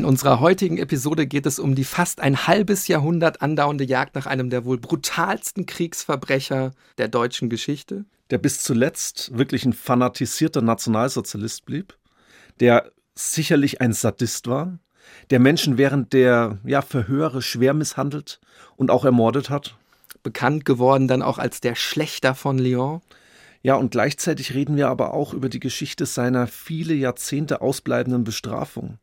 In unserer heutigen Episode geht es um die fast ein halbes Jahrhundert andauernde Jagd nach einem der wohl brutalsten Kriegsverbrecher der deutschen Geschichte. Der bis zuletzt wirklich ein fanatisierter Nationalsozialist blieb, der sicherlich ein Sadist war, der Menschen während der ja, Verhöre schwer misshandelt und auch ermordet hat. Bekannt geworden dann auch als der Schlechter von Lyon. Ja, und gleichzeitig reden wir aber auch über die Geschichte seiner viele Jahrzehnte ausbleibenden Bestrafung.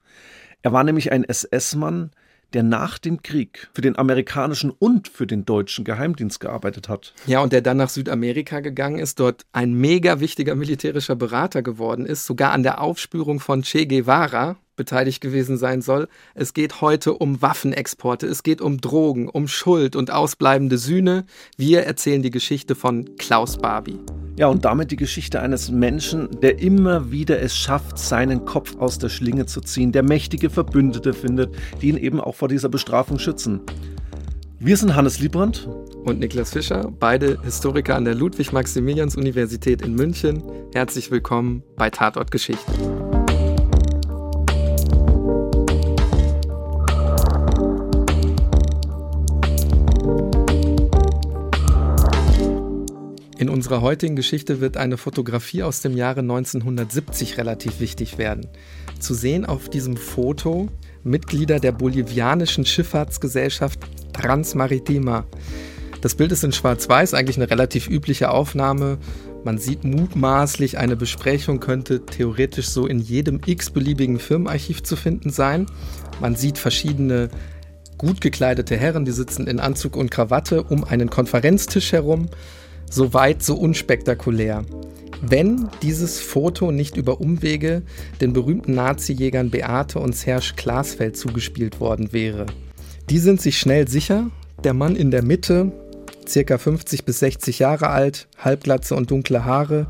Er war nämlich ein SS-Mann, der nach dem Krieg für den amerikanischen und für den deutschen Geheimdienst gearbeitet hat. Ja, und der dann nach Südamerika gegangen ist, dort ein mega wichtiger militärischer Berater geworden ist, sogar an der Aufspürung von Che Guevara beteiligt gewesen sein soll. Es geht heute um Waffenexporte, es geht um Drogen, um Schuld und ausbleibende Sühne. Wir erzählen die Geschichte von Klaus Barbie. Ja, und damit die Geschichte eines Menschen, der immer wieder es schafft, seinen Kopf aus der Schlinge zu ziehen, der mächtige Verbündete findet, die ihn eben auch vor dieser Bestrafung schützen. Wir sind Hannes Liebrand und Niklas Fischer, beide Historiker an der Ludwig-Maximilians-Universität in München. Herzlich willkommen bei Tatort Geschichte. In unserer heutigen Geschichte wird eine Fotografie aus dem Jahre 1970 relativ wichtig werden. Zu sehen auf diesem Foto Mitglieder der bolivianischen Schifffahrtsgesellschaft Transmaritima. Das Bild ist in Schwarz-Weiß, eigentlich eine relativ übliche Aufnahme. Man sieht mutmaßlich, eine Besprechung könnte theoretisch so in jedem x-beliebigen Firmenarchiv zu finden sein. Man sieht verschiedene gut gekleidete Herren, die sitzen in Anzug und Krawatte um einen Konferenztisch herum. So weit, so unspektakulär. Wenn dieses Foto nicht über Umwege den berühmten Nazi-Jägern Beate und Serge Glasfeld zugespielt worden wäre. Die sind sich schnell sicher, der Mann in der Mitte, circa 50 bis 60 Jahre alt, halbglatze und dunkle Haare,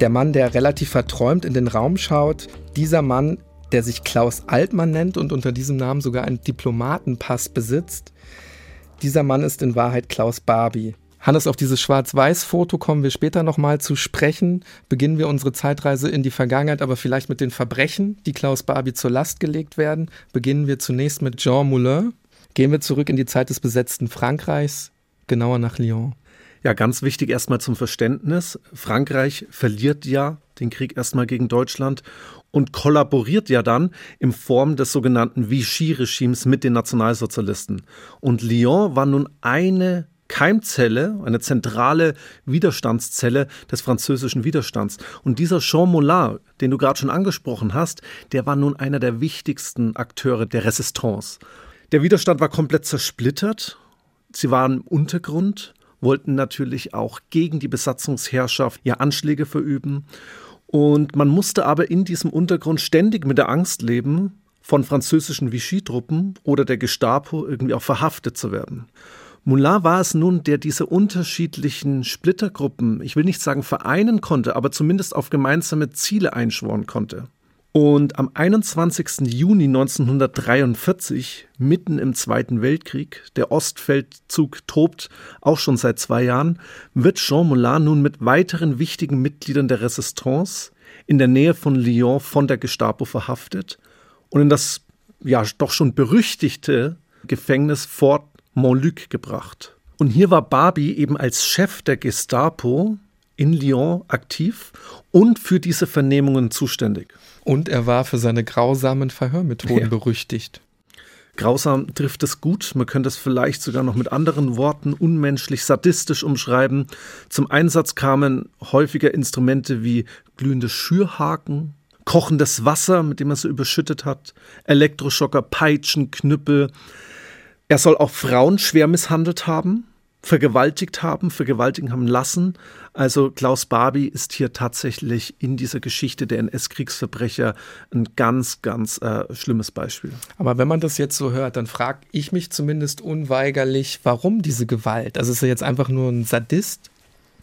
der Mann, der relativ verträumt in den Raum schaut, dieser Mann, der sich Klaus Altmann nennt und unter diesem Namen sogar einen Diplomatenpass besitzt, dieser Mann ist in Wahrheit Klaus Barbie. Hannes, auf dieses Schwarz-Weiß-Foto kommen wir später nochmal zu sprechen. Beginnen wir unsere Zeitreise in die Vergangenheit, aber vielleicht mit den Verbrechen, die Klaus Barbie zur Last gelegt werden. Beginnen wir zunächst mit Jean Moulin. Gehen wir zurück in die Zeit des besetzten Frankreichs, genauer nach Lyon. Ja, ganz wichtig erstmal zum Verständnis. Frankreich verliert ja den Krieg erstmal gegen Deutschland und kollaboriert ja dann in Form des sogenannten Vichy-Regimes mit den Nationalsozialisten. Und Lyon war nun eine Keimzelle, eine zentrale Widerstandszelle des französischen Widerstands. Und dieser Jean Moulin, den du gerade schon angesprochen hast, der war nun einer der wichtigsten Akteure der Resistance. Der Widerstand war komplett zersplittert. Sie waren im Untergrund, wollten natürlich auch gegen die Besatzungsherrschaft ja Anschläge verüben. Und man musste aber in diesem Untergrund ständig mit der Angst leben, von französischen Vichy-Truppen oder der Gestapo irgendwie auch verhaftet zu werden. Moulin war es nun, der diese unterschiedlichen Splittergruppen, ich will nicht sagen vereinen konnte, aber zumindest auf gemeinsame Ziele einschworen konnte. Und am 21. Juni 1943, mitten im Zweiten Weltkrieg, der Ostfeldzug tobt auch schon seit zwei Jahren, wird Jean Moulin nun mit weiteren wichtigen Mitgliedern der Resistance in der Nähe von Lyon von der Gestapo verhaftet und in das ja doch schon berüchtigte Gefängnis Fort Montluc gebracht. Und hier war Barbie eben als Chef der Gestapo in Lyon aktiv und für diese Vernehmungen zuständig. Und er war für seine grausamen Verhörmethoden ja. berüchtigt. Grausam trifft es gut, man könnte es vielleicht sogar noch mit anderen Worten unmenschlich, sadistisch umschreiben. Zum Einsatz kamen häufiger Instrumente wie glühende Schürhaken, kochendes Wasser, mit dem er sie überschüttet hat, Elektroschocker, Peitschen, Knüppel, er soll auch Frauen schwer misshandelt haben, vergewaltigt haben, vergewaltigen haben lassen. Also Klaus Barbie ist hier tatsächlich in dieser Geschichte der NS-Kriegsverbrecher ein ganz, ganz äh, schlimmes Beispiel. Aber wenn man das jetzt so hört, dann frage ich mich zumindest unweigerlich, warum diese Gewalt? Also ist er jetzt einfach nur ein Sadist?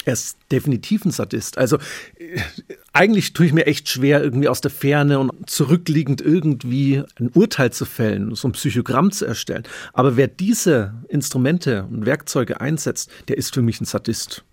Er ist definitiv ein Sadist. Also äh, eigentlich tue ich mir echt schwer, irgendwie aus der Ferne und zurückliegend irgendwie ein Urteil zu fällen, so ein Psychogramm zu erstellen. Aber wer diese Instrumente und Werkzeuge einsetzt, der ist für mich ein Sadist.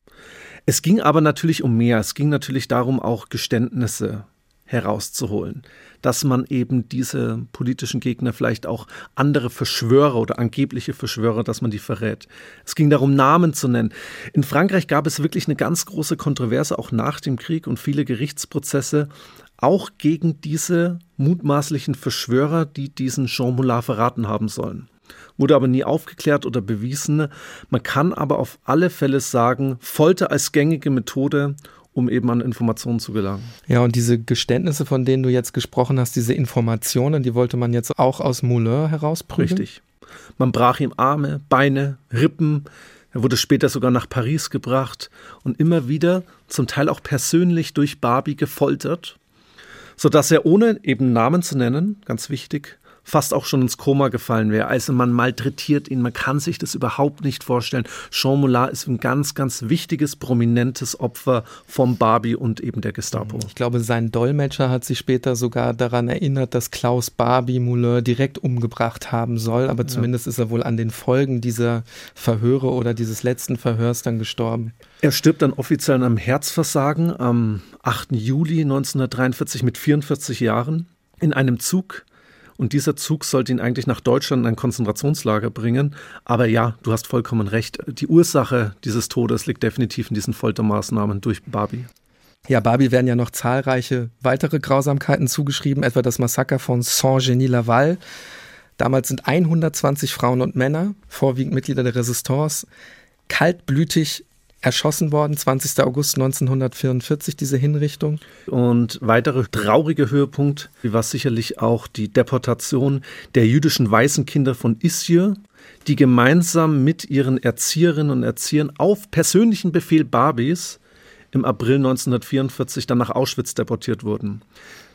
Es ging aber natürlich um mehr. Es ging natürlich darum, auch Geständnisse herauszuholen, dass man eben diese politischen Gegner, vielleicht auch andere Verschwörer oder angebliche Verschwörer, dass man die verrät. Es ging darum, Namen zu nennen. In Frankreich gab es wirklich eine ganz große Kontroverse, auch nach dem Krieg und viele Gerichtsprozesse, auch gegen diese mutmaßlichen Verschwörer, die diesen Jean Moulin verraten haben sollen. Wurde aber nie aufgeklärt oder bewiesen. Man kann aber auf alle Fälle sagen, Folter als gängige Methode um eben an Informationen zu gelangen. Ja, und diese Geständnisse, von denen du jetzt gesprochen hast, diese Informationen, die wollte man jetzt auch aus Moulin herausprüfen? Richtig. Man brach ihm Arme, Beine, Rippen. Er wurde später sogar nach Paris gebracht und immer wieder, zum Teil auch persönlich durch Barbie gefoltert, sodass er ohne eben Namen zu nennen, ganz wichtig, fast auch schon ins Koma gefallen wäre. Also man malträtiert ihn, man kann sich das überhaupt nicht vorstellen. Jean Moulin ist ein ganz, ganz wichtiges, prominentes Opfer vom Barbie und eben der Gestapo. Ich glaube, sein Dolmetscher hat sich später sogar daran erinnert, dass Klaus Barbie Moulin direkt umgebracht haben soll, aber zumindest ja. ist er wohl an den Folgen dieser Verhöre oder dieses letzten Verhörs dann gestorben. Er stirbt dann offiziell an einem Herzversagen am 8. Juli 1943 mit 44 Jahren in einem Zug und dieser Zug sollte ihn eigentlich nach Deutschland in ein Konzentrationslager bringen. Aber ja, du hast vollkommen recht. Die Ursache dieses Todes liegt definitiv in diesen Foltermaßnahmen durch Barbie. Ja, Barbie werden ja noch zahlreiche weitere Grausamkeiten zugeschrieben, etwa das Massaker von Saint-Genis-Laval. Damals sind 120 Frauen und Männer, vorwiegend Mitglieder der Resistance, kaltblütig erschossen worden, 20. August 1944, diese Hinrichtung. Und weitere traurige Höhepunkt war sicherlich auch die Deportation der jüdischen Waisenkinder von Issyr, die gemeinsam mit ihren Erzieherinnen und Erziehern auf persönlichen Befehl Barbies im April 1944 dann nach Auschwitz deportiert wurden.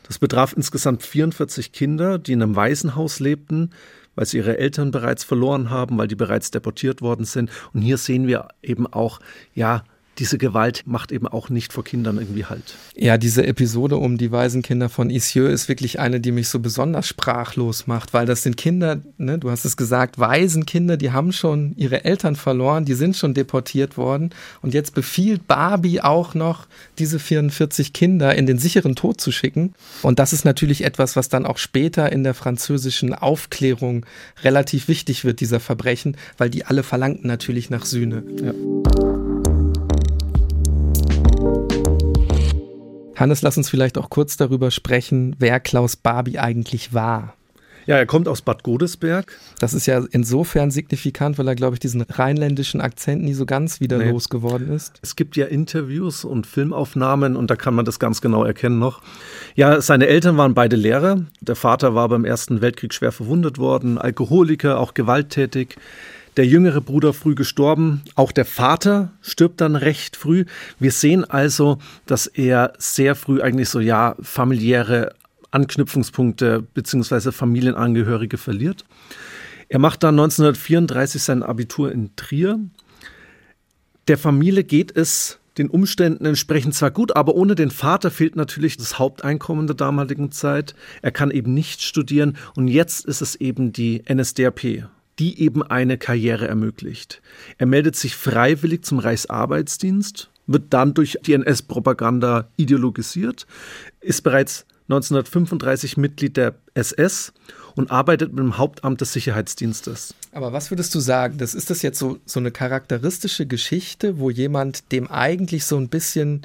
Das betraf insgesamt 44 Kinder, die in einem Waisenhaus lebten, weil sie ihre Eltern bereits verloren haben, weil die bereits deportiert worden sind. Und hier sehen wir eben auch, ja, diese Gewalt macht eben auch nicht vor Kindern irgendwie halt. Ja, diese Episode um die Waisenkinder von Isieux ist wirklich eine, die mich so besonders sprachlos macht, weil das sind Kinder, ne, du hast es gesagt, Waisenkinder, die haben schon ihre Eltern verloren, die sind schon deportiert worden und jetzt befiehlt Barbie auch noch, diese 44 Kinder in den sicheren Tod zu schicken. Und das ist natürlich etwas, was dann auch später in der französischen Aufklärung relativ wichtig wird, dieser Verbrechen, weil die alle verlangten natürlich nach Sühne. Ja. Hannes, lass uns vielleicht auch kurz darüber sprechen, wer Klaus Barbie eigentlich war. Ja, er kommt aus Bad Godesberg. Das ist ja insofern signifikant, weil er, glaube ich, diesen rheinländischen Akzent nie so ganz wieder nee. losgeworden ist. Es gibt ja Interviews und Filmaufnahmen und da kann man das ganz genau erkennen noch. Ja, seine Eltern waren beide Lehrer. Der Vater war beim Ersten Weltkrieg schwer verwundet worden, Alkoholiker, auch gewalttätig der jüngere Bruder früh gestorben. Auch der Vater stirbt dann recht früh. Wir sehen also, dass er sehr früh eigentlich so, ja, familiäre Anknüpfungspunkte bzw. Familienangehörige verliert. Er macht dann 1934 sein Abitur in Trier. Der Familie geht es den Umständen entsprechend zwar gut, aber ohne den Vater fehlt natürlich das Haupteinkommen der damaligen Zeit. Er kann eben nicht studieren und jetzt ist es eben die NSDAP, die eben eine Karriere ermöglicht. Er meldet sich freiwillig zum Reichsarbeitsdienst, wird dann durch die NS-Propaganda ideologisiert, ist bereits 1935 Mitglied der SS und arbeitet mit dem Hauptamt des Sicherheitsdienstes. Aber was würdest du sagen? Das ist das jetzt so, so eine charakteristische Geschichte, wo jemand dem eigentlich so ein bisschen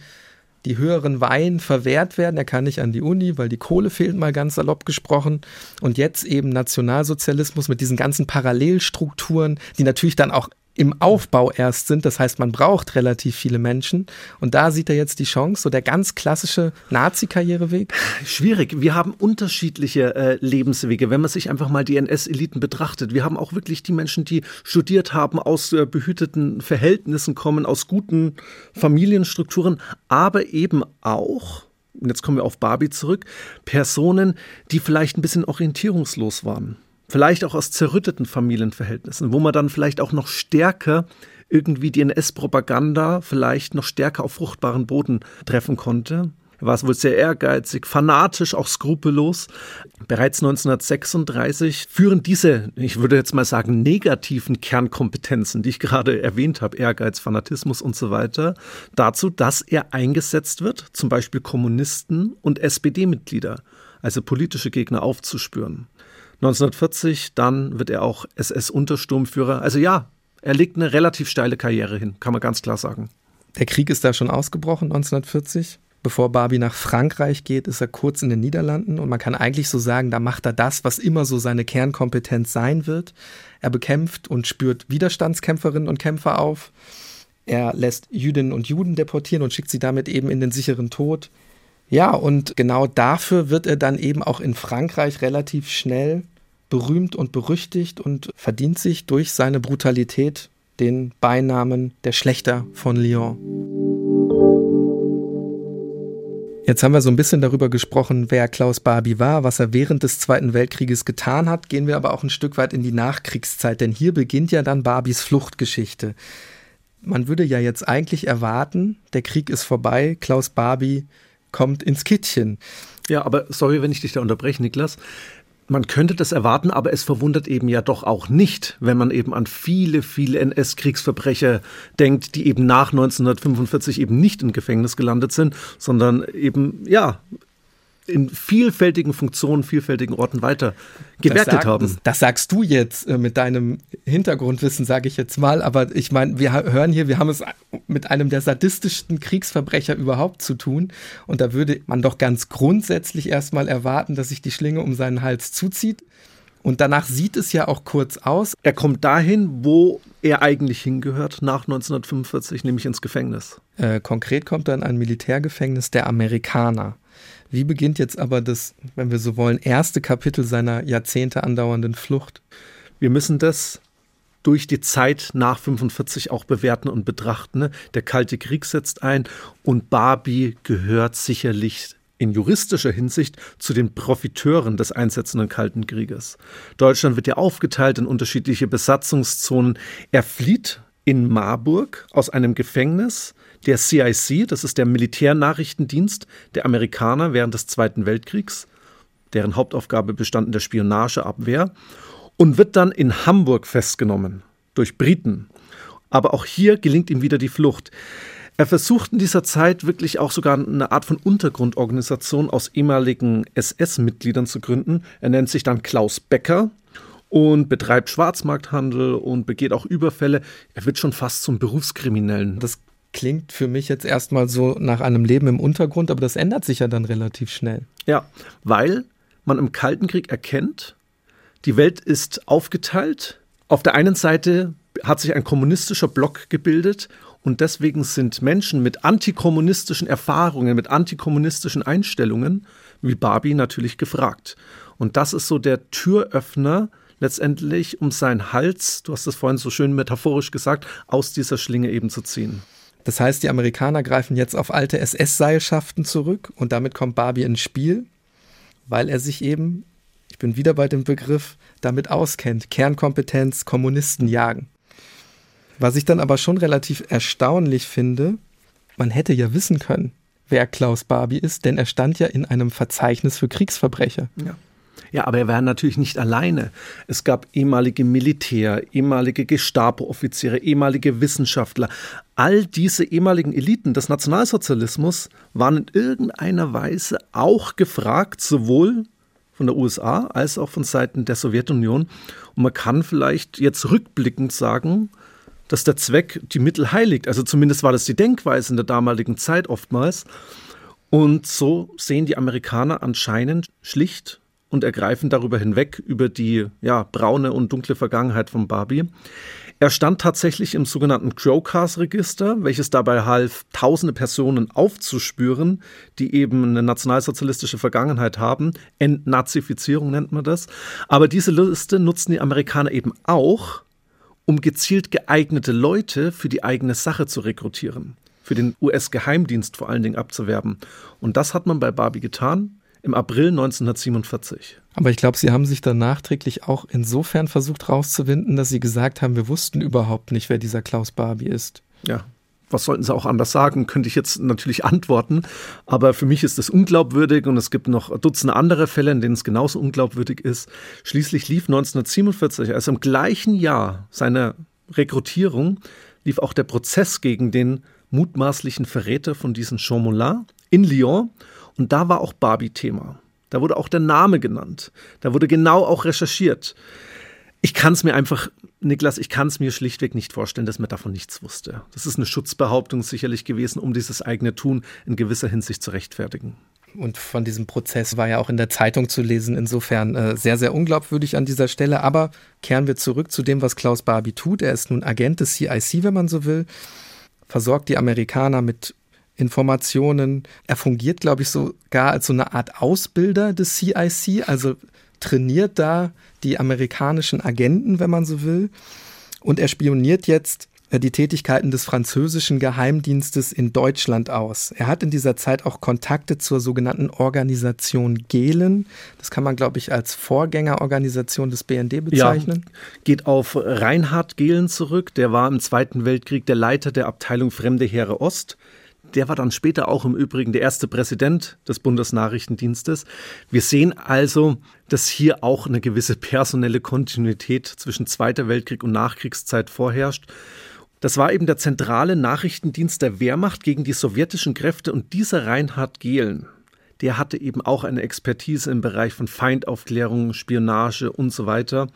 die höheren Weihen verwehrt werden. Er kann nicht an die Uni, weil die Kohle fehlt, mal ganz salopp gesprochen. Und jetzt eben Nationalsozialismus mit diesen ganzen Parallelstrukturen, die natürlich dann auch im Aufbau erst sind. Das heißt, man braucht relativ viele Menschen. Und da sieht er jetzt die Chance, so der ganz klassische Nazi-Karriereweg. Schwierig. Wir haben unterschiedliche äh, Lebenswege, wenn man sich einfach mal die NS-Eliten betrachtet. Wir haben auch wirklich die Menschen, die studiert haben, aus äh, behüteten Verhältnissen kommen, aus guten Familienstrukturen, aber eben auch und jetzt kommen wir auf Barbie zurück, Personen, die vielleicht ein bisschen orientierungslos waren vielleicht auch aus zerrütteten Familienverhältnissen, wo man dann vielleicht auch noch stärker irgendwie die NS-Propaganda vielleicht noch stärker auf fruchtbaren Boden treffen konnte. Er war wohl sehr ehrgeizig, fanatisch, auch skrupellos. Bereits 1936 führen diese, ich würde jetzt mal sagen, negativen Kernkompetenzen, die ich gerade erwähnt habe, Ehrgeiz, Fanatismus und so weiter, dazu, dass er eingesetzt wird, zum Beispiel Kommunisten und SPD-Mitglieder, also politische Gegner aufzuspüren. 1940, dann wird er auch SS-Untersturmführer. Also ja, er legt eine relativ steile Karriere hin, kann man ganz klar sagen. Der Krieg ist da schon ausgebrochen 1940. Bevor Barbie nach Frankreich geht, ist er kurz in den Niederlanden und man kann eigentlich so sagen, da macht er das, was immer so seine Kernkompetenz sein wird. Er bekämpft und spürt Widerstandskämpferinnen und Kämpfer auf. Er lässt Jüdinnen und Juden deportieren und schickt sie damit eben in den sicheren Tod. Ja, und genau dafür wird er dann eben auch in Frankreich relativ schnell berühmt und berüchtigt und verdient sich durch seine Brutalität den Beinamen der Schlechter von Lyon. Jetzt haben wir so ein bisschen darüber gesprochen, wer Klaus Barbie war, was er während des Zweiten Weltkrieges getan hat. Gehen wir aber auch ein Stück weit in die Nachkriegszeit, denn hier beginnt ja dann Barbies Fluchtgeschichte. Man würde ja jetzt eigentlich erwarten, der Krieg ist vorbei, Klaus Barbie kommt ins Kittchen. Ja, aber sorry, wenn ich dich da unterbreche, Niklas. Man könnte das erwarten, aber es verwundert eben ja doch auch nicht, wenn man eben an viele, viele NS-Kriegsverbrecher denkt, die eben nach 1945 eben nicht im Gefängnis gelandet sind, sondern eben, ja, in vielfältigen Funktionen, vielfältigen Orten weiter gewertet das sag, haben. Das, das, sagst du jetzt äh, mit deinem Hintergrundwissen, sage ich jetzt mal. Aber ich meine, wir hören hier, wir haben es mit einem der sadistischsten Kriegsverbrecher überhaupt zu tun. Und da würde man doch ganz grundsätzlich erstmal erwarten, dass sich die Schlinge um seinen Hals zuzieht. Und danach sieht es ja auch kurz aus. Er kommt dahin, wo er eigentlich hingehört, nach 1945, nämlich ins Gefängnis. Äh, konkret kommt er in ein Militärgefängnis der Amerikaner. Wie beginnt jetzt aber das, wenn wir so wollen, erste Kapitel seiner Jahrzehnte andauernden Flucht? Wir müssen das durch die Zeit nach 45 auch bewerten und betrachten. Ne? Der Kalte Krieg setzt ein und Barbie gehört sicherlich in juristischer Hinsicht zu den Profiteuren des einsetzenden Kalten Krieges. Deutschland wird ja aufgeteilt in unterschiedliche Besatzungszonen. Er flieht in Marburg aus einem Gefängnis der CIC, das ist der Militärnachrichtendienst der Amerikaner während des Zweiten Weltkriegs, deren Hauptaufgabe bestand in der Spionageabwehr, und wird dann in Hamburg festgenommen durch Briten. Aber auch hier gelingt ihm wieder die Flucht. Er versucht in dieser Zeit wirklich auch sogar eine Art von Untergrundorganisation aus ehemaligen SS-Mitgliedern zu gründen. Er nennt sich dann Klaus Becker und betreibt Schwarzmarkthandel und begeht auch Überfälle. Er wird schon fast zum Berufskriminellen. Das klingt für mich jetzt erstmal so nach einem Leben im Untergrund, aber das ändert sich ja dann relativ schnell. Ja, weil man im Kalten Krieg erkennt, die Welt ist aufgeteilt. Auf der einen Seite hat sich ein kommunistischer Block gebildet und deswegen sind Menschen mit antikommunistischen Erfahrungen, mit antikommunistischen Einstellungen wie Barbie natürlich gefragt. Und das ist so der Türöffner letztendlich, um seinen Hals, du hast es vorhin so schön metaphorisch gesagt, aus dieser Schlinge eben zu ziehen. Das heißt, die Amerikaner greifen jetzt auf alte SS-Seilschaften zurück und damit kommt Barbie ins Spiel, weil er sich eben, ich bin wieder bei dem Begriff, damit auskennt. Kernkompetenz, Kommunisten jagen. Was ich dann aber schon relativ erstaunlich finde, man hätte ja wissen können, wer Klaus Barbie ist, denn er stand ja in einem Verzeichnis für Kriegsverbrecher. Ja. Ja, aber er war natürlich nicht alleine. Es gab ehemalige Militär, ehemalige Gestapo-Offiziere, ehemalige Wissenschaftler. All diese ehemaligen Eliten des Nationalsozialismus waren in irgendeiner Weise auch gefragt, sowohl von der USA als auch von Seiten der Sowjetunion. Und man kann vielleicht jetzt rückblickend sagen, dass der Zweck die Mittel heiligt. Also zumindest war das die Denkweise in der damaligen Zeit oftmals. Und so sehen die Amerikaner anscheinend schlicht und ergreifend darüber hinweg, über die ja, braune und dunkle Vergangenheit von Barbie. Er stand tatsächlich im sogenannten Crowcast-Register, welches dabei half, tausende Personen aufzuspüren, die eben eine nationalsozialistische Vergangenheit haben. Entnazifizierung nennt man das. Aber diese Liste nutzen die Amerikaner eben auch, um gezielt geeignete Leute für die eigene Sache zu rekrutieren, für den US-Geheimdienst vor allen Dingen abzuwerben. Und das hat man bei Barbie getan im April 1947. Aber ich glaube, Sie haben sich dann nachträglich auch insofern versucht rauszuwinden, dass Sie gesagt haben, wir wussten überhaupt nicht, wer dieser Klaus Barbie ist. Ja, was sollten sie auch anders sagen, könnte ich jetzt natürlich antworten. Aber für mich ist das unglaubwürdig und es gibt noch Dutzende andere Fälle, in denen es genauso unglaubwürdig ist. Schließlich lief 1947, also im gleichen Jahr seiner Rekrutierung, lief auch der Prozess gegen den mutmaßlichen Verräter von diesen Chaumolin in Lyon. Und da war auch Barbie Thema. Da wurde auch der Name genannt. Da wurde genau auch recherchiert. Ich kann es mir einfach, Niklas, ich kann es mir schlichtweg nicht vorstellen, dass man davon nichts wusste. Das ist eine Schutzbehauptung sicherlich gewesen, um dieses eigene Tun in gewisser Hinsicht zu rechtfertigen. Und von diesem Prozess war ja auch in der Zeitung zu lesen. Insofern äh, sehr, sehr unglaubwürdig an dieser Stelle. Aber kehren wir zurück zu dem, was Klaus Barbie tut. Er ist nun Agent des CIC, wenn man so will, versorgt die Amerikaner mit Informationen. Er fungiert, glaube ich, sogar als so eine Art Ausbilder des CIC, also trainiert da die amerikanischen Agenten, wenn man so will. Und er spioniert jetzt äh, die Tätigkeiten des französischen Geheimdienstes in Deutschland aus. Er hat in dieser Zeit auch Kontakte zur sogenannten Organisation Gehlen. Das kann man, glaube ich, als Vorgängerorganisation des BND bezeichnen. Ja, geht auf Reinhard Gehlen zurück. Der war im Zweiten Weltkrieg der Leiter der Abteilung Fremde Heere Ost. Der war dann später auch im Übrigen der erste Präsident des Bundesnachrichtendienstes. Wir sehen also, dass hier auch eine gewisse personelle Kontinuität zwischen Zweiter Weltkrieg und Nachkriegszeit vorherrscht. Das war eben der zentrale Nachrichtendienst der Wehrmacht gegen die sowjetischen Kräfte und dieser Reinhard Gehlen, der hatte eben auch eine Expertise im Bereich von Feindaufklärung, Spionage und so weiter.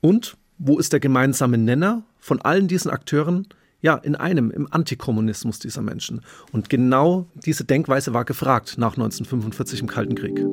Und wo ist der gemeinsame Nenner von allen diesen Akteuren? Ja, in einem, im Antikommunismus dieser Menschen. Und genau diese Denkweise war gefragt nach 1945 im Kalten Krieg.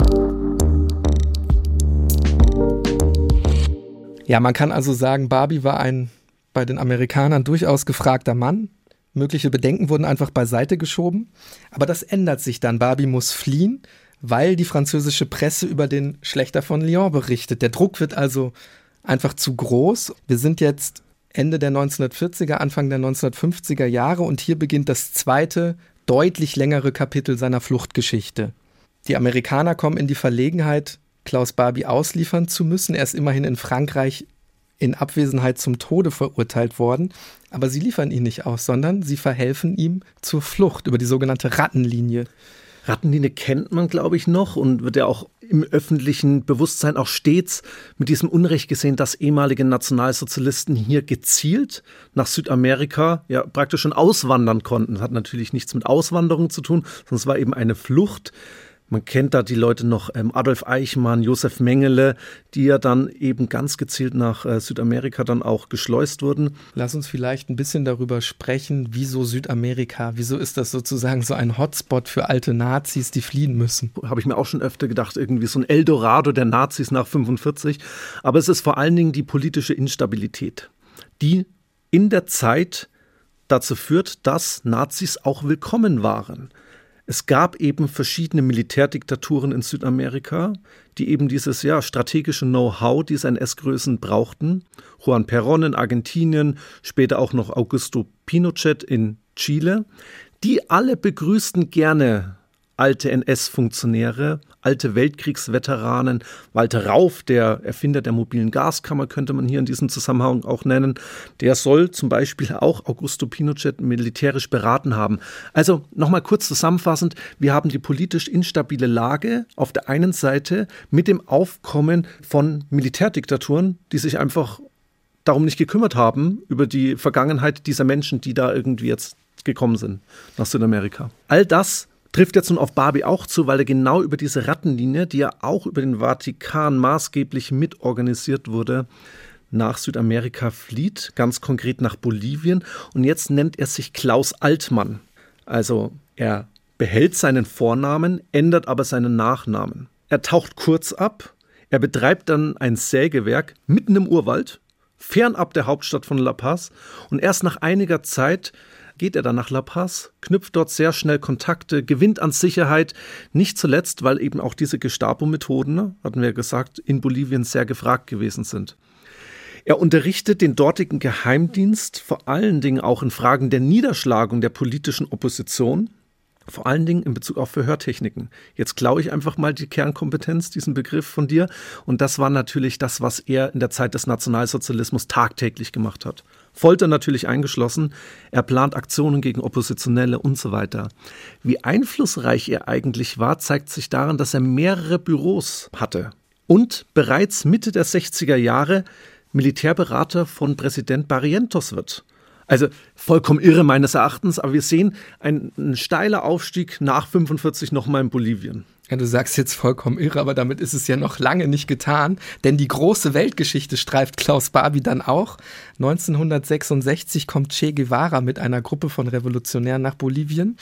Ja, man kann also sagen, Barbie war ein bei den Amerikanern durchaus gefragter Mann. Mögliche Bedenken wurden einfach beiseite geschoben. Aber das ändert sich dann. Barbie muss fliehen, weil die französische Presse über den Schlechter von Lyon berichtet. Der Druck wird also einfach zu groß. Wir sind jetzt Ende der 1940er, Anfang der 1950er Jahre und hier beginnt das zweite, deutlich längere Kapitel seiner Fluchtgeschichte. Die Amerikaner kommen in die Verlegenheit, Klaus Barbie ausliefern zu müssen. Er ist immerhin in Frankreich in Abwesenheit zum Tode verurteilt worden, aber sie liefern ihn nicht aus, sondern sie verhelfen ihm zur Flucht über die sogenannte Rattenlinie. Rattenlinie kennt man, glaube ich, noch und wird ja auch im öffentlichen Bewusstsein auch stets mit diesem Unrecht gesehen, dass ehemalige Nationalsozialisten hier gezielt nach Südamerika ja praktisch schon auswandern konnten. Das hat natürlich nichts mit Auswanderung zu tun, sondern es war eben eine Flucht man kennt da die Leute noch, ähm, Adolf Eichmann, Josef Mengele, die ja dann eben ganz gezielt nach äh, Südamerika dann auch geschleust wurden. Lass uns vielleicht ein bisschen darüber sprechen, wieso Südamerika, wieso ist das sozusagen so ein Hotspot für alte Nazis, die fliehen müssen? Habe ich mir auch schon öfter gedacht, irgendwie so ein Eldorado der Nazis nach 45. Aber es ist vor allen Dingen die politische Instabilität, die in der Zeit dazu führt, dass Nazis auch willkommen waren. Es gab eben verschiedene Militärdiktaturen in Südamerika, die eben dieses ja, strategische Know-how dieser NS-Größen brauchten. Juan Perón in Argentinien, später auch noch Augusto Pinochet in Chile. Die alle begrüßten gerne alte NS-Funktionäre, alte Weltkriegsveteranen, Walter Rauf, der Erfinder der mobilen Gaskammer, könnte man hier in diesem Zusammenhang auch nennen, der soll zum Beispiel auch Augusto Pinochet militärisch beraten haben. Also nochmal kurz zusammenfassend, wir haben die politisch instabile Lage auf der einen Seite mit dem Aufkommen von Militärdiktaturen, die sich einfach darum nicht gekümmert haben, über die Vergangenheit dieser Menschen, die da irgendwie jetzt gekommen sind nach Südamerika. All das trifft jetzt nun auf Barbie auch zu, weil er genau über diese Rattenlinie, die ja auch über den Vatikan maßgeblich mitorganisiert wurde, nach Südamerika flieht, ganz konkret nach Bolivien. Und jetzt nennt er sich Klaus Altmann. Also er behält seinen Vornamen, ändert aber seinen Nachnamen. Er taucht kurz ab, er betreibt dann ein Sägewerk mitten im Urwald, fernab der Hauptstadt von La Paz. Und erst nach einiger Zeit geht er dann nach La Paz, knüpft dort sehr schnell Kontakte, gewinnt an Sicherheit, nicht zuletzt, weil eben auch diese Gestapo-Methoden, ne, hatten wir gesagt, in Bolivien sehr gefragt gewesen sind. Er unterrichtet den dortigen Geheimdienst vor allen Dingen auch in Fragen der Niederschlagung der politischen Opposition, vor allen Dingen in Bezug auf Verhörtechniken. Jetzt klaue ich einfach mal die Kernkompetenz, diesen Begriff von dir. Und das war natürlich das, was er in der Zeit des Nationalsozialismus tagtäglich gemacht hat. Folter natürlich eingeschlossen. Er plant Aktionen gegen Oppositionelle und so weiter. Wie einflussreich er eigentlich war, zeigt sich daran, dass er mehrere Büros hatte und bereits Mitte der 60er Jahre Militärberater von Präsident Barrientos wird. Also vollkommen irre meines Erachtens, aber wir sehen einen, einen steiler Aufstieg nach 45 nochmal in Bolivien. Ja, du sagst jetzt vollkommen irre, aber damit ist es ja noch lange nicht getan, denn die große Weltgeschichte streift Klaus Barbie dann auch. 1966 kommt Che Guevara mit einer Gruppe von Revolutionären nach Bolivien.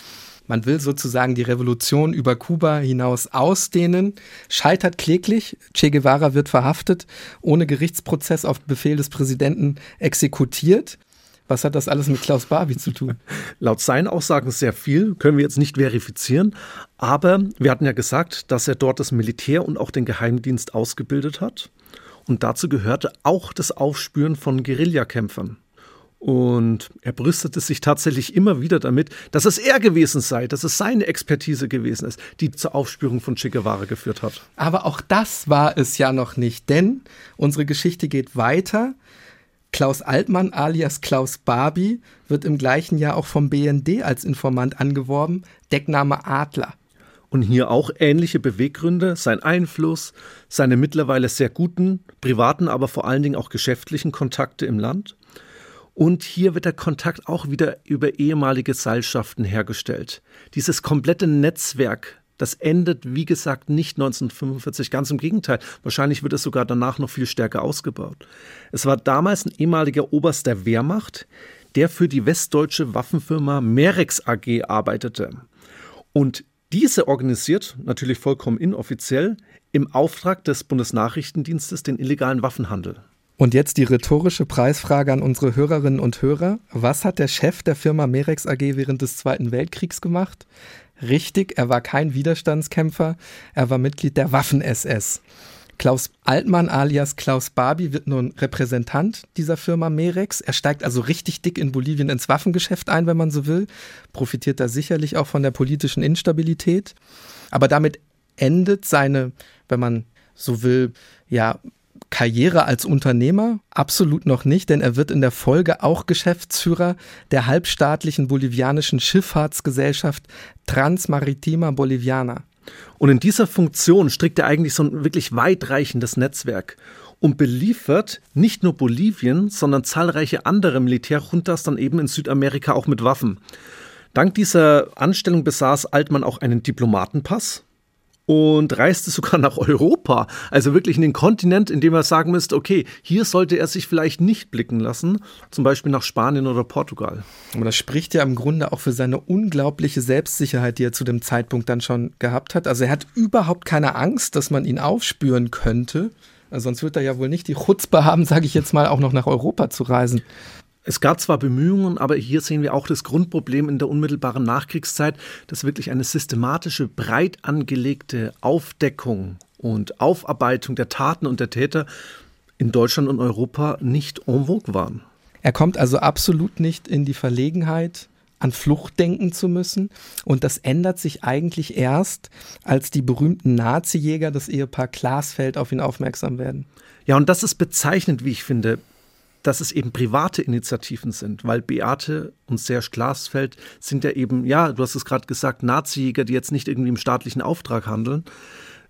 Man will sozusagen die Revolution über Kuba hinaus ausdehnen, scheitert kläglich. Che Guevara wird verhaftet, ohne Gerichtsprozess auf Befehl des Präsidenten exekutiert. Was hat das alles mit Klaus Barbie zu tun? Laut seinen Aussagen sehr viel, können wir jetzt nicht verifizieren. Aber wir hatten ja gesagt, dass er dort das Militär und auch den Geheimdienst ausgebildet hat. Und dazu gehörte auch das Aufspüren von Guerillakämpfern. Und er brüstete sich tatsächlich immer wieder damit, dass es er gewesen sei, dass es seine Expertise gewesen ist, die zur Aufspürung von Che Guevara geführt hat. Aber auch das war es ja noch nicht, denn unsere Geschichte geht weiter. Klaus Altmann alias Klaus Barbie wird im gleichen Jahr auch vom BND als Informant angeworben, Deckname Adler. Und hier auch ähnliche Beweggründe, sein Einfluss, seine mittlerweile sehr guten, privaten, aber vor allen Dingen auch geschäftlichen Kontakte im Land. Und hier wird der Kontakt auch wieder über ehemalige Seilschaften hergestellt. Dieses komplette Netzwerk das endet, wie gesagt, nicht 1945, ganz im Gegenteil. Wahrscheinlich wird es sogar danach noch viel stärker ausgebaut. Es war damals ein ehemaliger Oberst der Wehrmacht, der für die westdeutsche Waffenfirma Merex AG arbeitete. Und diese organisiert, natürlich vollkommen inoffiziell, im Auftrag des Bundesnachrichtendienstes den illegalen Waffenhandel. Und jetzt die rhetorische Preisfrage an unsere Hörerinnen und Hörer. Was hat der Chef der Firma Merex AG während des Zweiten Weltkriegs gemacht? Richtig, er war kein Widerstandskämpfer, er war Mitglied der Waffen-SS. Klaus Altmann alias Klaus Barbie wird nun Repräsentant dieser Firma Merex. Er steigt also richtig dick in Bolivien ins Waffengeschäft ein, wenn man so will. Profitiert da sicherlich auch von der politischen Instabilität. Aber damit endet seine, wenn man so will, ja, Karriere als Unternehmer? Absolut noch nicht, denn er wird in der Folge auch Geschäftsführer der halbstaatlichen bolivianischen Schifffahrtsgesellschaft Transmaritima Boliviana. Und in dieser Funktion strickt er eigentlich so ein wirklich weitreichendes Netzwerk und beliefert nicht nur Bolivien, sondern zahlreiche andere Militärjuntas dann eben in Südamerika auch mit Waffen. Dank dieser Anstellung besaß Altmann auch einen Diplomatenpass, und reiste sogar nach Europa, also wirklich in den Kontinent, in dem er sagen müsste, okay, hier sollte er sich vielleicht nicht blicken lassen, zum Beispiel nach Spanien oder Portugal. Aber das spricht ja im Grunde auch für seine unglaubliche Selbstsicherheit, die er zu dem Zeitpunkt dann schon gehabt hat. Also er hat überhaupt keine Angst, dass man ihn aufspüren könnte. Also sonst wird er ja wohl nicht die Chutzpe haben, sage ich jetzt mal, auch noch nach Europa zu reisen. Es gab zwar Bemühungen, aber hier sehen wir auch das Grundproblem in der unmittelbaren Nachkriegszeit, dass wirklich eine systematische, breit angelegte Aufdeckung und Aufarbeitung der Taten und der Täter in Deutschland und Europa nicht en vogue waren. Er kommt also absolut nicht in die Verlegenheit, an Flucht denken zu müssen. Und das ändert sich eigentlich erst, als die berühmten Nazi-Jäger, das Ehepaar Glasfeld, auf ihn aufmerksam werden. Ja, und das ist bezeichnend, wie ich finde dass es eben private Initiativen sind, weil Beate und Serge Glasfeld sind ja eben, ja, du hast es gerade gesagt, Nazi-Jäger, die jetzt nicht irgendwie im staatlichen Auftrag handeln.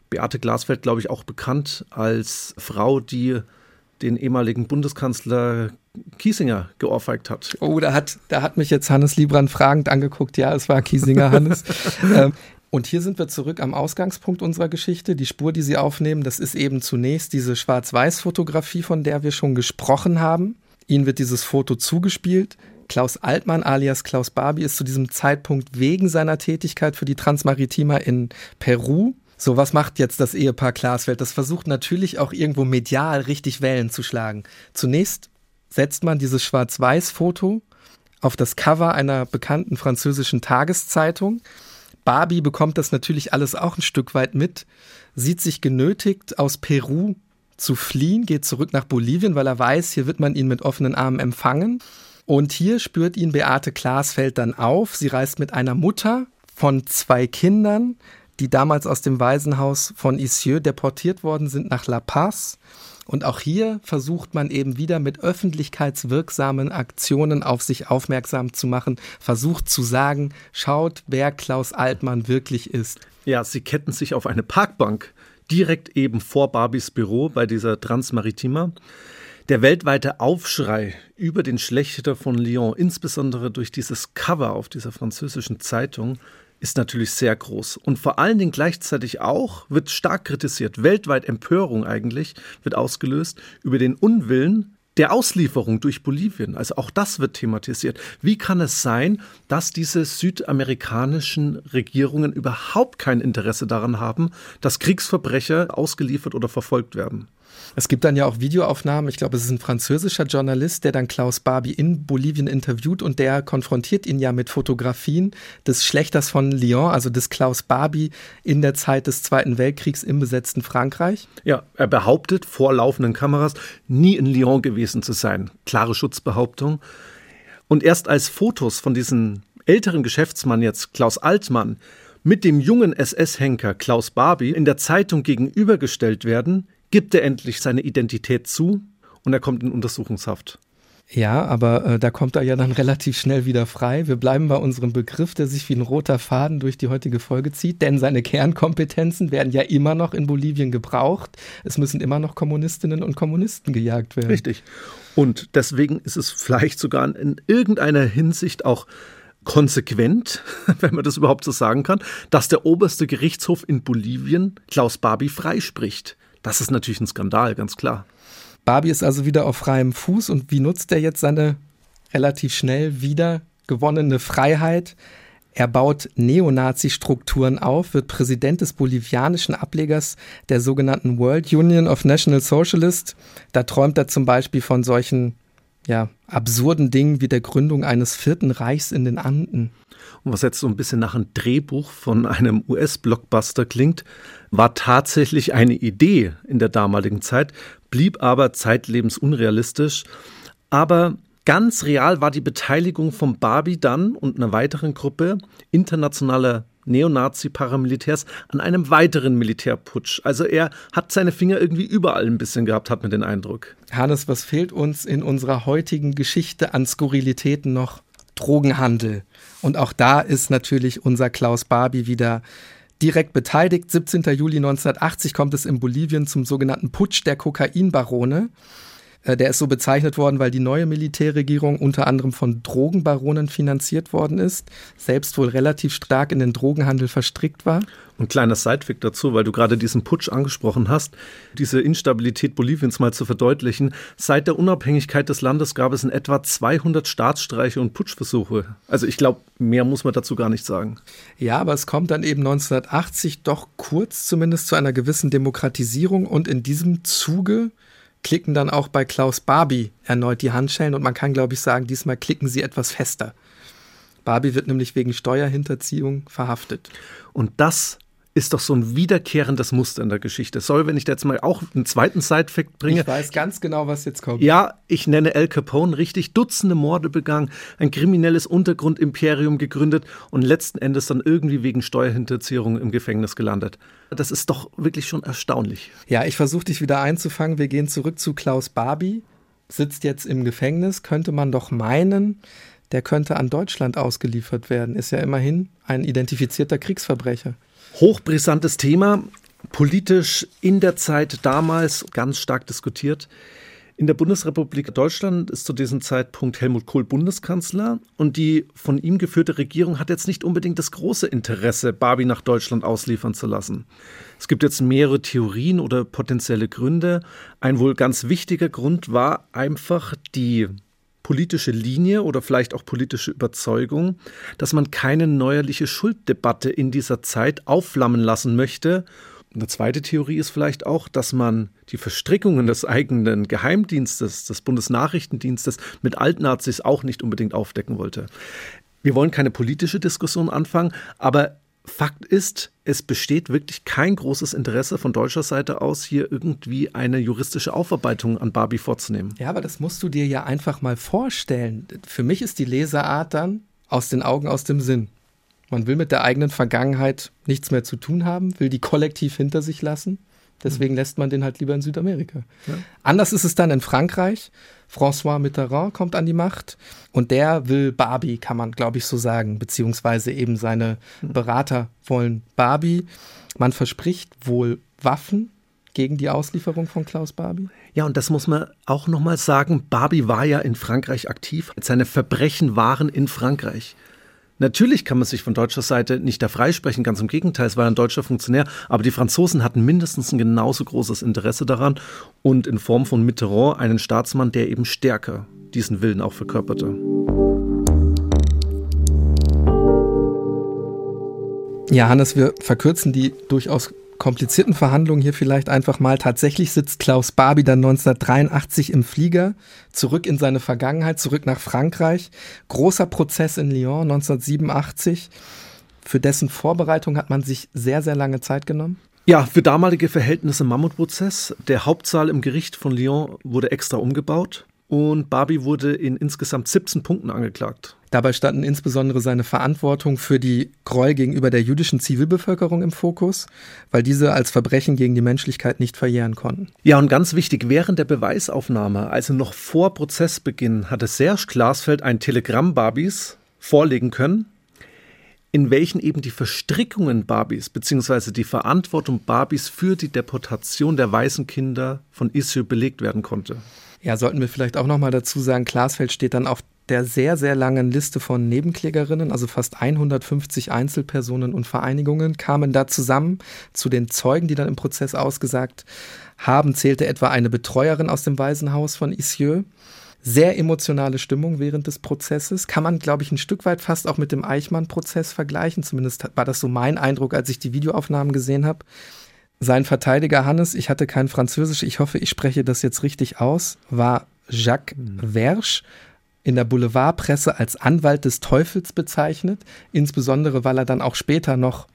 Beate Glasfeld, glaube ich, auch bekannt als Frau, die den ehemaligen Bundeskanzler Kiesinger geohrfeigt hat. Oh, da hat, da hat mich jetzt Hannes Liebrand fragend angeguckt. Ja, es war Kiesinger, Hannes. ähm, und hier sind wir zurück am Ausgangspunkt unserer Geschichte. Die Spur, die Sie aufnehmen, das ist eben zunächst diese Schwarz-Weiß-Fotografie, von der wir schon gesprochen haben. Ihnen wird dieses Foto zugespielt. Klaus Altmann alias Klaus Barbie ist zu diesem Zeitpunkt wegen seiner Tätigkeit für die Transmaritima in Peru. So, was macht jetzt das Ehepaar Glasfeld? Das versucht natürlich auch irgendwo medial richtig Wellen zu schlagen. Zunächst setzt man dieses Schwarz-Weiß-Foto auf das Cover einer bekannten französischen Tageszeitung. Barbie bekommt das natürlich alles auch ein Stück weit mit, sieht sich genötigt, aus Peru zu fliehen, geht zurück nach Bolivien, weil er weiß, hier wird man ihn mit offenen Armen empfangen. Und hier spürt ihn Beate Glasfeld dann auf. Sie reist mit einer Mutter von zwei Kindern, die damals aus dem Waisenhaus von Isieux deportiert worden sind nach La Paz. Und auch hier versucht man eben wieder mit öffentlichkeitswirksamen Aktionen auf sich aufmerksam zu machen, versucht zu sagen, schaut, wer Klaus Altmann wirklich ist. Ja, sie ketten sich auf eine Parkbank direkt eben vor Barbies Büro bei dieser Transmaritima. Der weltweite Aufschrei über den Schlechter von Lyon, insbesondere durch dieses Cover auf dieser französischen Zeitung, ist natürlich sehr groß. Und vor allen Dingen gleichzeitig auch wird stark kritisiert, weltweit Empörung eigentlich wird ausgelöst über den Unwillen der Auslieferung durch Bolivien. Also auch das wird thematisiert. Wie kann es sein, dass diese südamerikanischen Regierungen überhaupt kein Interesse daran haben, dass Kriegsverbrecher ausgeliefert oder verfolgt werden? Es gibt dann ja auch Videoaufnahmen. Ich glaube, es ist ein französischer Journalist, der dann Klaus Barbie in Bolivien interviewt und der konfrontiert ihn ja mit Fotografien des Schlechters von Lyon, also des Klaus Barbie in der Zeit des Zweiten Weltkriegs im besetzten Frankreich. Ja, er behauptet vor laufenden Kameras, nie in Lyon gewesen zu sein. Klare Schutzbehauptung. Und erst als Fotos von diesem älteren Geschäftsmann jetzt, Klaus Altmann, mit dem jungen SS-Henker Klaus Barbie in der Zeitung gegenübergestellt werden, gibt er endlich seine Identität zu und er kommt in Untersuchungshaft. Ja, aber äh, da kommt er ja dann relativ schnell wieder frei. Wir bleiben bei unserem Begriff, der sich wie ein roter Faden durch die heutige Folge zieht, denn seine Kernkompetenzen werden ja immer noch in Bolivien gebraucht. Es müssen immer noch Kommunistinnen und Kommunisten gejagt werden. Richtig. Und deswegen ist es vielleicht sogar in irgendeiner Hinsicht auch konsequent, wenn man das überhaupt so sagen kann, dass der oberste Gerichtshof in Bolivien Klaus Barbie freispricht. Das ist natürlich ein Skandal, ganz klar. Barbie ist also wieder auf freiem Fuß und wie nutzt er jetzt seine relativ schnell wieder gewonnene Freiheit? Er baut Neonazi-Strukturen auf, wird Präsident des bolivianischen Ablegers der sogenannten World Union of National Socialists. Da träumt er zum Beispiel von solchen ja, absurden Dingen wie der Gründung eines vierten Reichs in den Anden. Und was jetzt so ein bisschen nach einem Drehbuch von einem US-Blockbuster klingt, war tatsächlich eine Idee in der damaligen Zeit, blieb aber zeitlebens unrealistisch. Aber ganz real war die Beteiligung von Barbie dann und einer weiteren Gruppe internationaler Neonazi-Paramilitärs an einem weiteren Militärputsch. Also er hat seine Finger irgendwie überall ein bisschen gehabt, hat man den Eindruck. Hannes, was fehlt uns in unserer heutigen Geschichte an Skurrilitäten noch? Drogenhandel. Und auch da ist natürlich unser Klaus Barbie wieder direkt beteiligt. 17. Juli 1980 kommt es in Bolivien zum sogenannten Putsch der Kokainbarone. Äh, der ist so bezeichnet worden, weil die neue Militärregierung unter anderem von Drogenbaronen finanziert worden ist, selbst wohl relativ stark in den Drogenhandel verstrickt war. Und kleiner Sidefact dazu, weil du gerade diesen Putsch angesprochen hast, diese Instabilität Boliviens mal zu verdeutlichen. Seit der Unabhängigkeit des Landes gab es in etwa 200 Staatsstreiche und Putschversuche. Also ich glaube, mehr muss man dazu gar nicht sagen. Ja, aber es kommt dann eben 1980 doch kurz zumindest zu einer gewissen Demokratisierung und in diesem Zuge klicken dann auch bei Klaus Barbie erneut die Handschellen und man kann, glaube ich, sagen, diesmal klicken sie etwas fester. Barbie wird nämlich wegen Steuerhinterziehung verhaftet. Und das ist doch so ein wiederkehrendes Muster in der Geschichte. Sorry, wenn ich da jetzt mal auch einen zweiten Sidefact bringe. Ich weiß ganz genau, was jetzt kommt. Ja, ich nenne Al Capone richtig, Dutzende Morde begangen, ein kriminelles Untergrundimperium gegründet und letzten Endes dann irgendwie wegen Steuerhinterziehung im Gefängnis gelandet. Das ist doch wirklich schon erstaunlich. Ja, ich versuche dich wieder einzufangen. Wir gehen zurück zu Klaus Barbie, sitzt jetzt im Gefängnis, könnte man doch meinen, der könnte an Deutschland ausgeliefert werden. Ist ja immerhin ein identifizierter Kriegsverbrecher. Hochbrisantes Thema, politisch in der Zeit damals ganz stark diskutiert. In der Bundesrepublik Deutschland ist zu diesem Zeitpunkt Helmut Kohl Bundeskanzler und die von ihm geführte Regierung hat jetzt nicht unbedingt das große Interesse, Barbie nach Deutschland ausliefern zu lassen. Es gibt jetzt mehrere Theorien oder potenzielle Gründe. Ein wohl ganz wichtiger Grund war einfach die politische Linie oder vielleicht auch politische Überzeugung, dass man keine neuerliche Schulddebatte in dieser Zeit aufflammen lassen möchte. Eine zweite Theorie ist vielleicht auch, dass man die Verstrickungen des eigenen Geheimdienstes, des Bundesnachrichtendienstes mit Altnazis auch nicht unbedingt aufdecken wollte. Wir wollen keine politische Diskussion anfangen, aber Fakt ist, es besteht wirklich kein großes Interesse von deutscher Seite aus, hier irgendwie eine juristische Aufarbeitung an Barbie vorzunehmen. Ja, aber das musst du dir ja einfach mal vorstellen. Für mich ist die Leserart dann aus den Augen, aus dem Sinn. Man will mit der eigenen Vergangenheit nichts mehr zu tun haben, will die kollektiv hinter sich lassen. Deswegen lässt man den halt lieber in Südamerika. Ja. Anders ist es dann in Frankreich. François Mitterrand kommt an die Macht und der will Barbie, kann man glaube ich so sagen, beziehungsweise eben seine hm. Berater wollen Barbie. Man verspricht wohl Waffen gegen die Auslieferung von Klaus Barbie? Ja, und das muss man auch nochmal sagen. Barbie war ja in Frankreich aktiv. Seine Verbrechen waren in Frankreich. Natürlich kann man sich von deutscher Seite nicht da freisprechen, ganz im Gegenteil, es war ein deutscher Funktionär, aber die Franzosen hatten mindestens ein genauso großes Interesse daran und in Form von Mitterrand einen Staatsmann, der eben stärker diesen Willen auch verkörperte. Ja, Hannes, wir verkürzen die durchaus komplizierten Verhandlungen hier vielleicht einfach mal. Tatsächlich sitzt Klaus Barbie dann 1983 im Flieger, zurück in seine Vergangenheit, zurück nach Frankreich. Großer Prozess in Lyon 1987. Für dessen Vorbereitung hat man sich sehr, sehr lange Zeit genommen. Ja, für damalige Verhältnisse Mammutprozess. Der Hauptsaal im Gericht von Lyon wurde extra umgebaut und Barbie wurde in insgesamt 17 Punkten angeklagt. Dabei standen insbesondere seine Verantwortung für die Gräuel gegenüber der jüdischen Zivilbevölkerung im Fokus, weil diese als Verbrechen gegen die Menschlichkeit nicht verjähren konnten. Ja, und ganz wichtig, während der Beweisaufnahme, also noch vor Prozessbeginn, hatte Serge Glasfeld ein Telegramm Barbies vorlegen können, in welchen eben die Verstrickungen Barbies bzw. die Verantwortung Barbies für die Deportation der weißen Kinder von Israel belegt werden konnte. Ja, sollten wir vielleicht auch noch mal dazu sagen, Glasfeld steht dann auf der sehr, sehr langen Liste von Nebenklägerinnen, also fast 150 Einzelpersonen und Vereinigungen, kamen da zusammen. Zu den Zeugen, die dann im Prozess ausgesagt haben, zählte etwa eine Betreuerin aus dem Waisenhaus von Isieux. Sehr emotionale Stimmung während des Prozesses. Kann man, glaube ich, ein Stück weit fast auch mit dem Eichmann-Prozess vergleichen. Zumindest war das so mein Eindruck, als ich die Videoaufnahmen gesehen habe. Sein Verteidiger Hannes, ich hatte kein Französisch, ich hoffe, ich spreche das jetzt richtig aus, war Jacques Verge in der Boulevardpresse als Anwalt des Teufels bezeichnet, insbesondere weil er dann auch später noch,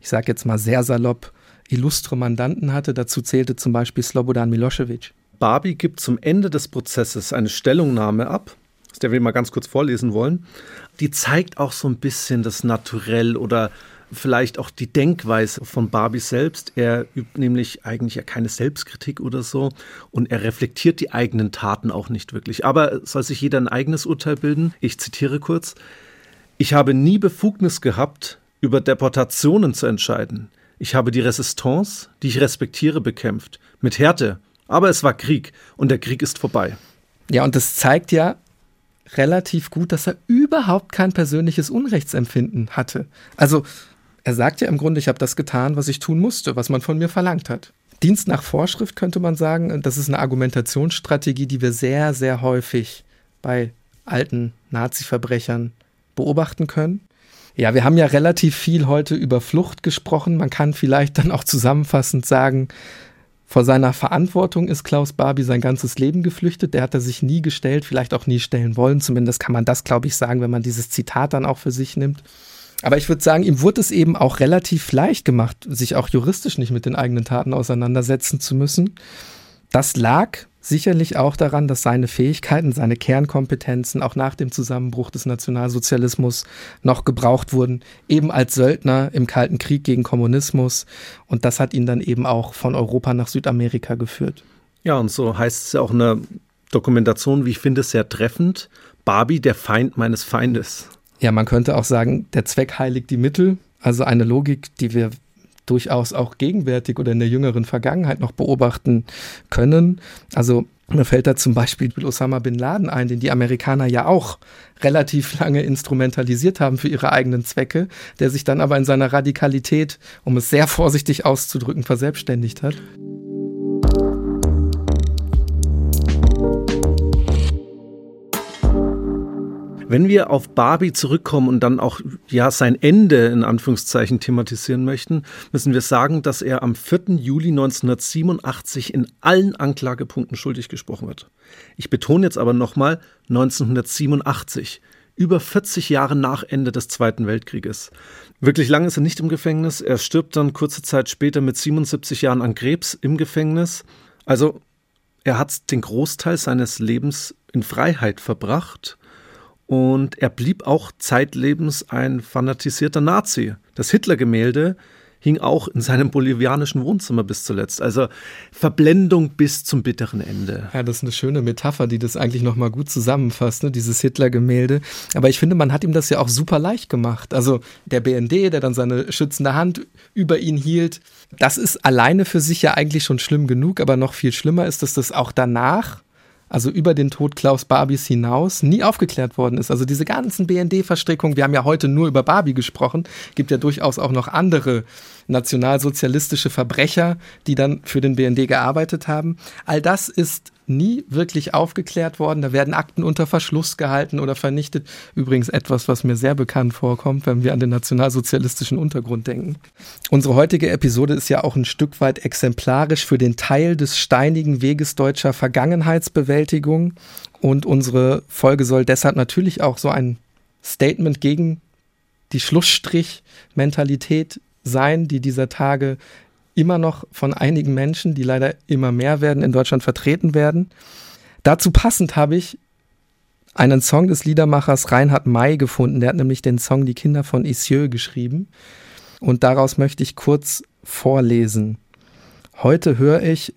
ich sage jetzt mal sehr salopp, illustre Mandanten hatte. Dazu zählte zum Beispiel Slobodan Milosevic. Barbie gibt zum Ende des Prozesses eine Stellungnahme ab, aus der wir mal ganz kurz vorlesen wollen. Die zeigt auch so ein bisschen das Naturell oder vielleicht auch die Denkweise von Barbie selbst. Er übt nämlich eigentlich ja keine Selbstkritik oder so und er reflektiert die eigenen Taten auch nicht wirklich. Aber soll sich jeder ein eigenes Urteil bilden? Ich zitiere kurz. Ich habe nie Befugnis gehabt, über Deportationen zu entscheiden. Ich habe die Resistance, die ich respektiere, bekämpft. Mit Härte. Aber es war Krieg und der Krieg ist vorbei. Ja, und das zeigt ja, relativ gut, dass er überhaupt kein persönliches Unrechtsempfinden hatte. Also er sagt ja im Grunde, ich habe das getan, was ich tun musste, was man von mir verlangt hat. Dienst nach Vorschrift könnte man sagen, das ist eine Argumentationsstrategie, die wir sehr, sehr häufig bei alten Nazi-Verbrechern beobachten können. Ja, wir haben ja relativ viel heute über Flucht gesprochen. Man kann vielleicht dann auch zusammenfassend sagen, vor seiner Verantwortung ist Klaus Barbie sein ganzes Leben geflüchtet. Der hat er sich nie gestellt, vielleicht auch nie stellen wollen. Zumindest kann man das, glaube ich, sagen, wenn man dieses Zitat dann auch für sich nimmt. Aber ich würde sagen, ihm wurde es eben auch relativ leicht gemacht, sich auch juristisch nicht mit den eigenen Taten auseinandersetzen zu müssen. Das lag sicherlich auch daran, dass seine Fähigkeiten, seine Kernkompetenzen auch nach dem Zusammenbruch des Nationalsozialismus noch gebraucht wurden, eben als Söldner im Kalten Krieg gegen Kommunismus. Und das hat ihn dann eben auch von Europa nach Südamerika geführt. Ja, und so heißt es ja auch in der Dokumentation, wie ich finde, sehr treffend. Barbie, der Feind meines Feindes. Ja, man könnte auch sagen, der Zweck heiligt die Mittel. Also eine Logik, die wir durchaus auch gegenwärtig oder in der jüngeren Vergangenheit noch beobachten können. Also mir fällt da zum Beispiel Osama bin Laden ein, den die Amerikaner ja auch relativ lange instrumentalisiert haben für ihre eigenen Zwecke, der sich dann aber in seiner Radikalität, um es sehr vorsichtig auszudrücken, verselbstständigt hat. Wenn wir auf Barbie zurückkommen und dann auch ja sein Ende in Anführungszeichen thematisieren möchten, müssen wir sagen, dass er am 4. Juli 1987 in allen Anklagepunkten schuldig gesprochen wird. Ich betone jetzt aber nochmal 1987 über 40 Jahre nach Ende des Zweiten Weltkrieges. Wirklich lange ist er nicht im Gefängnis. Er stirbt dann kurze Zeit später mit 77 Jahren an Krebs im Gefängnis. Also er hat den Großteil seines Lebens in Freiheit verbracht und er blieb auch zeitlebens ein fanatisierter Nazi. Das Hitler-Gemälde hing auch in seinem bolivianischen Wohnzimmer bis zuletzt. Also Verblendung bis zum bitteren Ende. Ja, das ist eine schöne Metapher, die das eigentlich nochmal gut zusammenfasst, ne? dieses Hitler-Gemälde. Aber ich finde, man hat ihm das ja auch super leicht gemacht. Also der BND, der dann seine schützende Hand über ihn hielt, das ist alleine für sich ja eigentlich schon schlimm genug, aber noch viel schlimmer ist, dass das auch danach also über den Tod Klaus Barbies hinaus, nie aufgeklärt worden ist. Also diese ganzen BND-Verstrickungen, wir haben ja heute nur über Barbie gesprochen, gibt ja durchaus auch noch andere nationalsozialistische Verbrecher, die dann für den BND gearbeitet haben. All das ist nie wirklich aufgeklärt worden. Da werden Akten unter Verschluss gehalten oder vernichtet. Übrigens etwas, was mir sehr bekannt vorkommt, wenn wir an den nationalsozialistischen Untergrund denken. Unsere heutige Episode ist ja auch ein Stück weit exemplarisch für den Teil des steinigen Weges deutscher Vergangenheitsbewältigung. Und unsere Folge soll deshalb natürlich auch so ein Statement gegen die Schlussstrich-Mentalität sein, die dieser Tage immer noch von einigen Menschen, die leider immer mehr werden, in Deutschland vertreten werden. Dazu passend habe ich einen Song des Liedermachers Reinhard May gefunden. Der hat nämlich den Song Die Kinder von Isieux geschrieben. Und daraus möchte ich kurz vorlesen. Heute höre ich,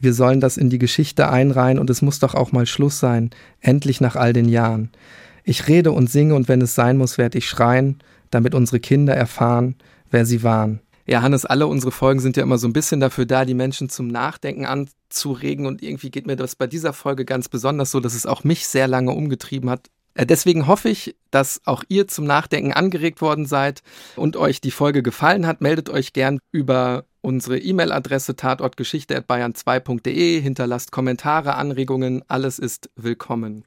wir sollen das in die Geschichte einreihen und es muss doch auch mal Schluss sein, endlich nach all den Jahren. Ich rede und singe und wenn es sein muss, werde ich schreien, damit unsere Kinder erfahren, wer sie waren. Ja, Hannes, alle unsere Folgen sind ja immer so ein bisschen dafür da, die Menschen zum Nachdenken anzuregen. Und irgendwie geht mir das bei dieser Folge ganz besonders so, dass es auch mich sehr lange umgetrieben hat. Äh, deswegen hoffe ich, dass auch ihr zum Nachdenken angeregt worden seid und euch die Folge gefallen hat. Meldet euch gern über unsere E-Mail-Adresse tatortgeschichte.bayern2.de. Hinterlasst Kommentare, Anregungen. Alles ist willkommen.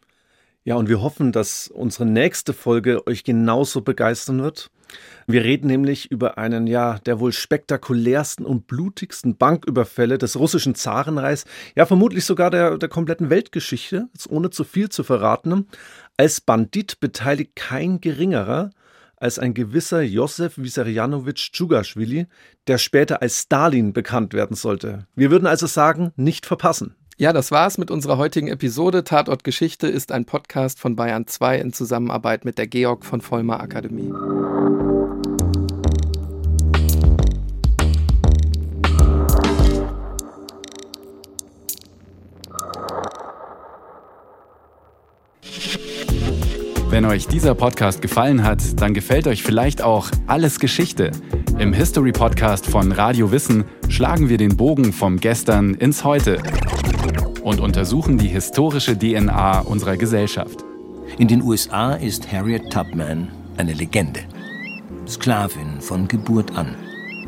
Ja, und wir hoffen, dass unsere nächste Folge euch genauso begeistern wird. Wir reden nämlich über einen ja der wohl spektakulärsten und blutigsten Banküberfälle des russischen Zarenreichs, ja vermutlich sogar der, der kompletten Weltgeschichte, ohne zu viel zu verraten. Als Bandit beteiligt kein geringerer als ein gewisser Josef Vissarionowitsch Djugaschwili, der später als Stalin bekannt werden sollte. Wir würden also sagen, nicht verpassen. Ja, das war's mit unserer heutigen Episode. Tatort Geschichte ist ein Podcast von Bayern 2 in Zusammenarbeit mit der Georg von Vollmer Akademie. Wenn euch dieser Podcast gefallen hat, dann gefällt euch vielleicht auch Alles Geschichte. Im History Podcast von Radio Wissen schlagen wir den Bogen vom Gestern ins Heute und untersuchen die historische DNA unserer Gesellschaft. In den USA ist Harriet Tubman eine Legende. Sklavin von Geburt an.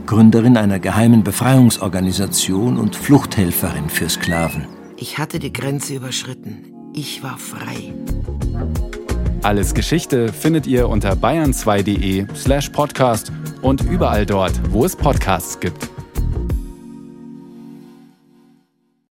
Gründerin einer geheimen Befreiungsorganisation und Fluchthelferin für Sklaven. Ich hatte die Grenze überschritten. Ich war frei. Alles Geschichte findet ihr unter bayern2.de slash podcast und überall dort, wo es Podcasts gibt.